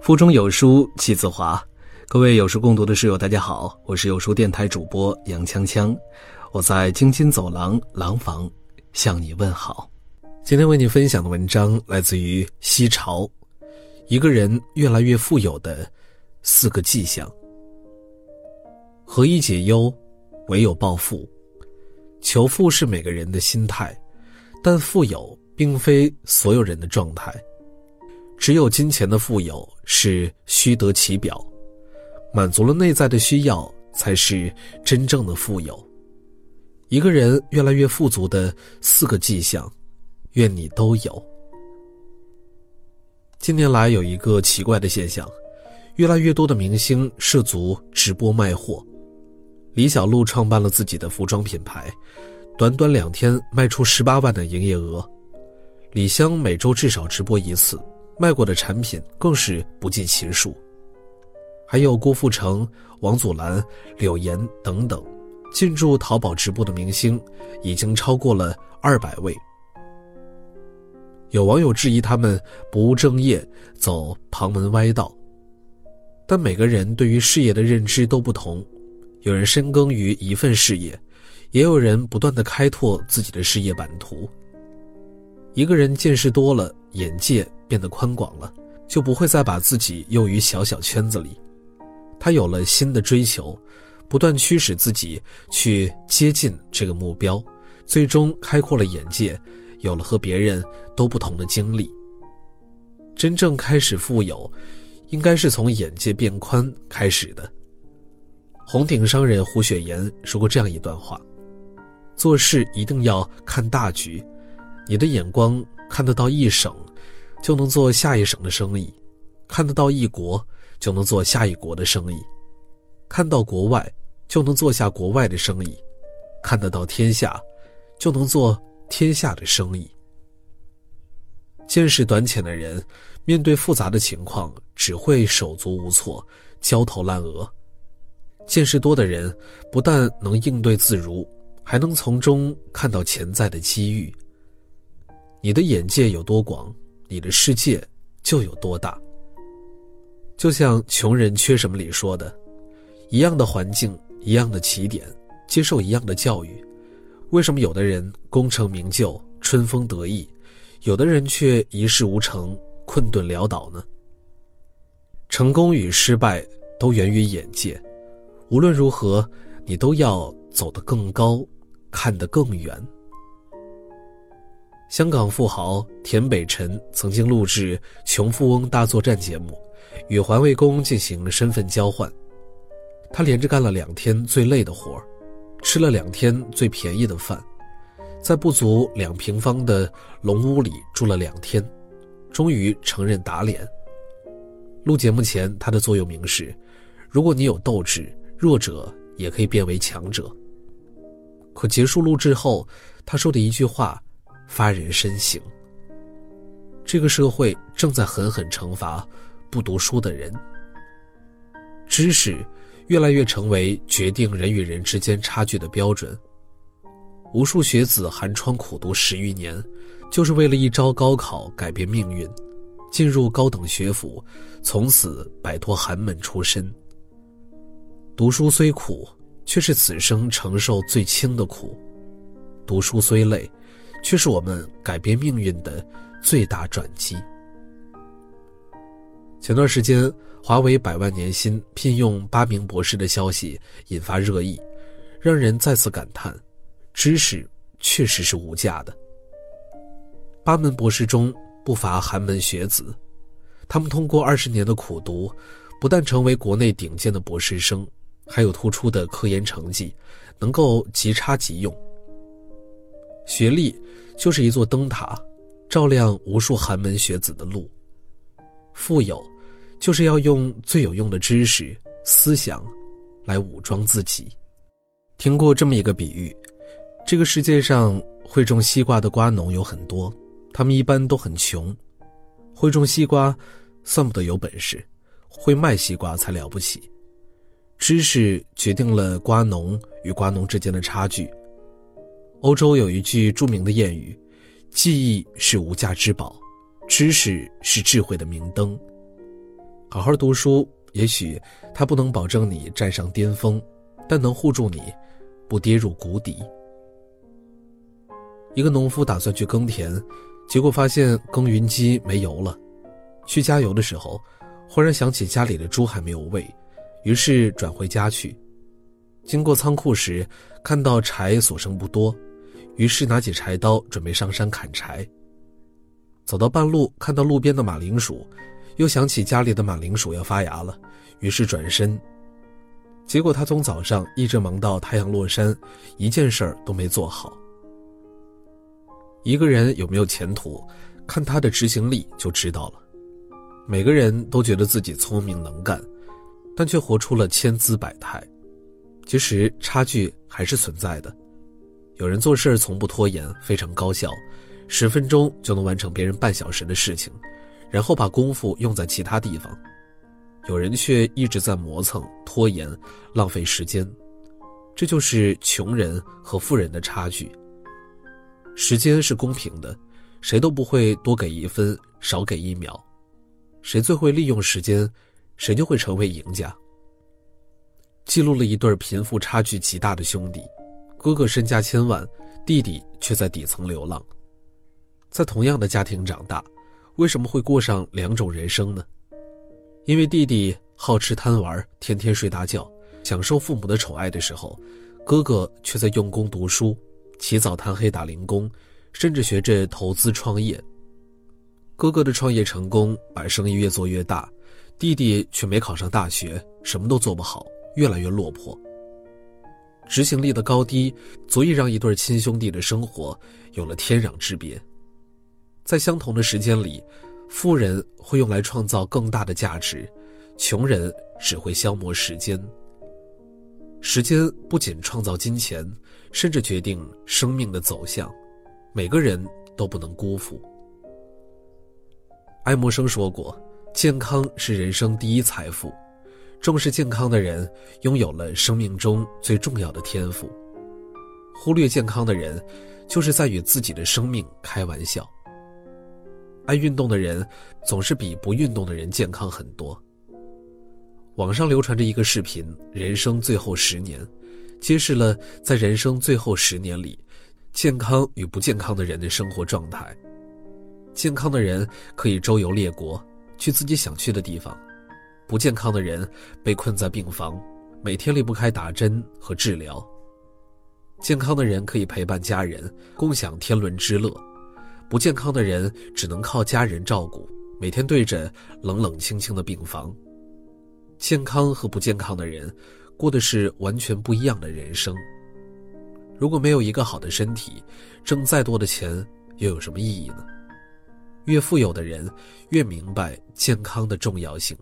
腹中有书气自华，各位有书共读的室友，大家好，我是有书电台主播杨锵锵，我在京津走廊廊坊向你问好。今天为你分享的文章来自于西潮，一个人越来越富有的四个迹象。何以解忧？唯有暴富。求富是每个人的心态，但富有并非所有人的状态。只有金钱的富有是虚得其表，满足了内在的需要才是真正的富有。一个人越来越富足的四个迹象，愿你都有。近年来有一个奇怪的现象，越来越多的明星涉足直播卖货。李小璐创办了自己的服装品牌，短短两天卖出十八万的营业额。李湘每周至少直播一次。卖过的产品更是不计其数，还有郭富城、王祖蓝、柳岩等等，进驻淘宝直播的明星已经超过了二百位。有网友质疑他们不务正业，走旁门歪道，但每个人对于事业的认知都不同，有人深耕于一份事业，也有人不断的开拓自己的事业版图。一个人见识多了，眼界。变得宽广了，就不会再把自己囿于小小圈子里。他有了新的追求，不断驱使自己去接近这个目标，最终开阔了眼界，有了和别人都不同的经历。真正开始富有，应该是从眼界变宽开始的。红顶商人胡雪岩说过这样一段话：做事一定要看大局，你的眼光看得到一省。就能做下一省的生意，看得到一国就能做下一国的生意，看到国外就能做下国外的生意，看得到天下就能做天下的生意。见识短浅的人，面对复杂的情况只会手足无措、焦头烂额；见识多的人，不但能应对自如，还能从中看到潜在的机遇。你的眼界有多广？你的世界就有多大。就像《穷人缺什么》里说的，一样的环境，一样的起点，接受一样的教育，为什么有的人功成名就、春风得意，有的人却一事无成、困顿潦倒呢？成功与失败都源于眼界，无论如何，你都要走得更高，看得更远。香港富豪田北辰曾经录制《穷富翁大作战》节目，与环卫工进行身份交换。他连着干了两天最累的活吃了两天最便宜的饭，在不足两平方的龙屋里住了两天，终于承认打脸。录节目前，他的座右铭是：“如果你有斗志，弱者也可以变为强者。”可结束录制后，他说的一句话。发人深省。这个社会正在狠狠惩罚不读书的人。知识越来越成为决定人与人之间差距的标准。无数学子寒窗苦读十余年，就是为了一朝高考改变命运，进入高等学府，从此摆脱寒门出身。读书虽苦，却是此生承受最轻的苦；读书虽累。却是我们改变命运的最大转机。前段时间，华为百万年薪聘用八名博士的消息引发热议，让人再次感叹：知识确实是无价的。八门博士中不乏寒门学子，他们通过二十年的苦读，不但成为国内顶尖的博士生，还有突出的科研成绩，能够即插即用。学历就是一座灯塔，照亮无数寒门学子的路。富有，就是要用最有用的知识、思想，来武装自己。听过这么一个比喻：这个世界上会种西瓜的瓜农有很多，他们一般都很穷。会种西瓜，算不得有本事；会卖西瓜才了不起。知识决定了瓜农与瓜农之间的差距。欧洲有一句著名的谚语：“记忆是无价之宝，知识是智慧的明灯。”好好读书，也许它不能保证你站上巅峰，但能护住你，不跌入谷底。一个农夫打算去耕田，结果发现耕耘机没油了。去加油的时候，忽然想起家里的猪还没有喂，于是转回家去。经过仓库时，看到柴所剩不多，于是拿起柴刀准备上山砍柴。走到半路，看到路边的马铃薯，又想起家里的马铃薯要发芽了，于是转身。结果他从早上一直忙到太阳落山，一件事儿都没做好。一个人有没有前途，看他的执行力就知道了。每个人都觉得自己聪明能干，但却活出了千姿百态。其实差距还是存在的。有人做事从不拖延，非常高效，十分钟就能完成别人半小时的事情，然后把功夫用在其他地方。有人却一直在磨蹭、拖延、浪费时间，这就是穷人和富人的差距。时间是公平的，谁都不会多给一分，少给一秒。谁最会利用时间，谁就会成为赢家。记录了一对贫富差距极大的兄弟，哥哥身家千万，弟弟却在底层流浪。在同样的家庭长大，为什么会过上两种人生呢？因为弟弟好吃贪玩，天天睡大觉，享受父母的宠爱的时候，哥哥却在用功读书，起早贪黑打零工，甚至学着投资创业。哥哥的创业成功，把生意越做越大，弟弟却没考上大学，什么都做不好。越来越落魄。执行力的高低，足以让一对亲兄弟的生活有了天壤之别。在相同的时间里，富人会用来创造更大的价值，穷人只会消磨时间。时间不仅创造金钱，甚至决定生命的走向，每个人都不能辜负。爱默生说过：“健康是人生第一财富。”重视健康的人，拥有了生命中最重要的天赋；忽略健康的人，就是在与自己的生命开玩笑。爱运动的人，总是比不运动的人健康很多。网上流传着一个视频：人生最后十年，揭示了在人生最后十年里，健康与不健康的人的生活状态。健康的人可以周游列国，去自己想去的地方。不健康的人被困在病房，每天离不开打针和治疗；健康的人可以陪伴家人，共享天伦之乐；不健康的人只能靠家人照顾，每天对着冷冷清清的病房。健康和不健康的人，过的是完全不一样的人生。如果没有一个好的身体，挣再多的钱又有什么意义呢？越富有的人，越明白健康的重要性。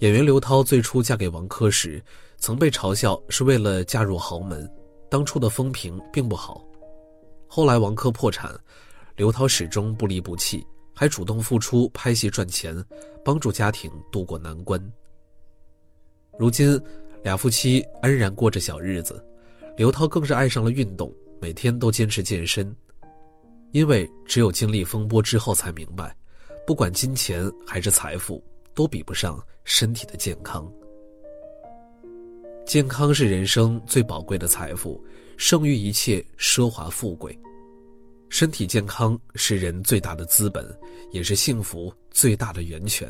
演员刘涛最初嫁给王珂时，曾被嘲笑是为了嫁入豪门，当初的风评并不好。后来王珂破产，刘涛始终不离不弃，还主动付出拍戏赚钱，帮助家庭渡过难关。如今，俩夫妻安然过着小日子，刘涛更是爱上了运动，每天都坚持健身，因为只有经历风波之后，才明白，不管金钱还是财富。都比不上身体的健康。健康是人生最宝贵的财富，胜于一切奢华富贵。身体健康是人最大的资本，也是幸福最大的源泉。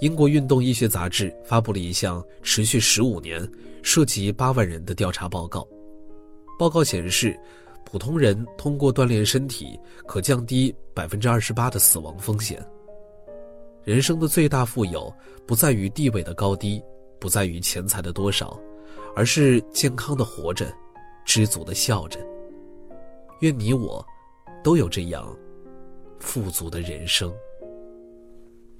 英国运动医学杂志发布了一项持续十五年、涉及八万人的调查报告。报告显示，普通人通过锻炼身体，可降低百分之二十八的死亡风险。人生的最大富有，不在于地位的高低，不在于钱财的多少，而是健康的活着，知足的笑着。愿你我，都有这样富足的人生。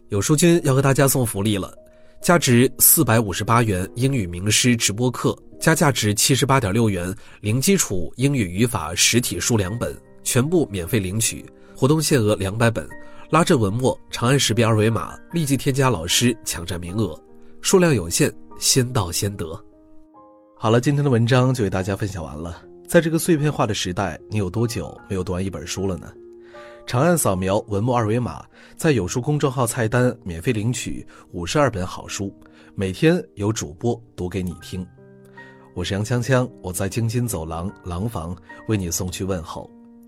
有书君要和大家送福利了，价值四百五十八元英语名师直播课，加价值七十八点六元零基础英语语法实体书两本，全部免费领取，活动限额两百本。拉着文墨，长按识别二维码，立即添加老师，抢占名额，数量有限，先到先得。好了，今天的文章就为大家分享完了。在这个碎片化的时代，你有多久没有读完一本书了呢？长按扫描文末二维码，在有书公众号菜单免费领取五十二本好书，每天有主播读给你听。我是杨锵锵，我在京津走廊廊坊为你送去问候。